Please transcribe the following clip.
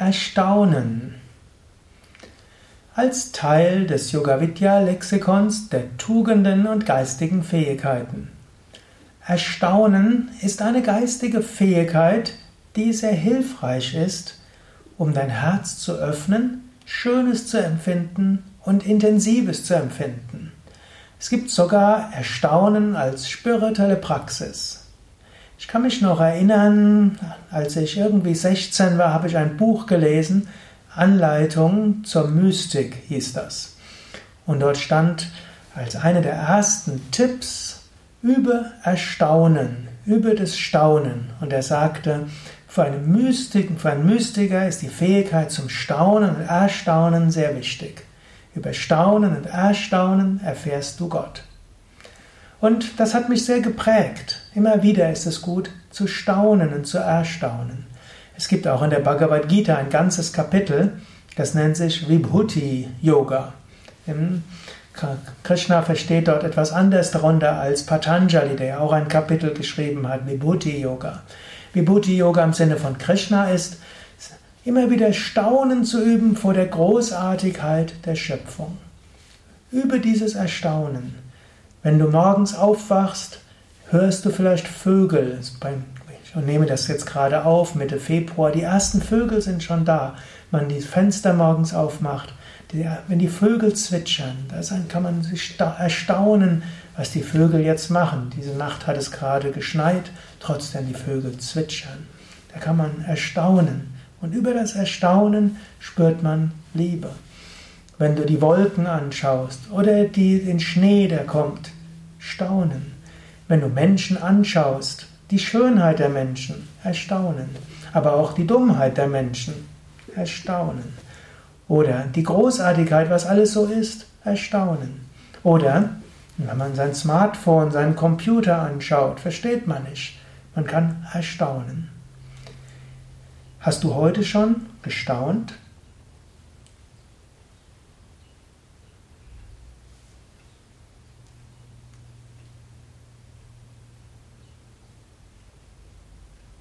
Erstaunen. Als Teil des Yoga Vidya Lexikons der Tugenden und geistigen Fähigkeiten. Erstaunen ist eine geistige Fähigkeit, die sehr hilfreich ist, um dein Herz zu öffnen, Schönes zu empfinden und Intensives zu empfinden. Es gibt sogar Erstaunen als spirituelle Praxis. Ich kann mich noch erinnern, als ich irgendwie 16 war, habe ich ein Buch gelesen, Anleitung zur Mystik hieß das. Und dort stand als einer der ersten Tipps über Erstaunen, über das Staunen. Und er sagte, für einen Mystiken, für einen Mystiker ist die Fähigkeit zum Staunen und Erstaunen sehr wichtig. Über Staunen und Erstaunen erfährst du Gott. Und das hat mich sehr geprägt. Immer wieder ist es gut zu staunen und zu erstaunen. Es gibt auch in der Bhagavad Gita ein ganzes Kapitel, das nennt sich Vibhuti Yoga. Krishna versteht dort etwas anders darunter als Patanjali, der auch ein Kapitel geschrieben hat, Vibhuti Yoga. Vibhuti Yoga im Sinne von Krishna ist, immer wieder Staunen zu üben vor der Großartigkeit der Schöpfung. Über dieses Erstaunen. Wenn du morgens aufwachst, hörst du vielleicht Vögel. Ich nehme das jetzt gerade auf, Mitte Februar. Die ersten Vögel sind schon da. Wenn man die Fenster morgens aufmacht, wenn die Vögel zwitschern, da kann man sich erstaunen, was die Vögel jetzt machen. Diese Nacht hat es gerade geschneit, trotzdem die Vögel zwitschern. Da kann man erstaunen. Und über das Erstaunen spürt man Liebe wenn du die Wolken anschaust oder die, den Schnee, der kommt, staunen. Wenn du Menschen anschaust, die Schönheit der Menschen, erstaunen. Aber auch die Dummheit der Menschen, erstaunen. Oder die Großartigkeit, was alles so ist, erstaunen. Oder wenn man sein Smartphone, seinen Computer anschaut, versteht man nicht. Man kann erstaunen. Hast du heute schon gestaunt?